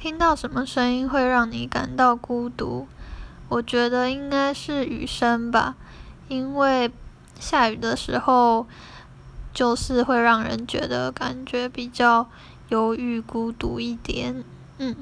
听到什么声音会让你感到孤独？我觉得应该是雨声吧，因为下雨的时候就是会让人觉得感觉比较忧郁、孤独一点。嗯。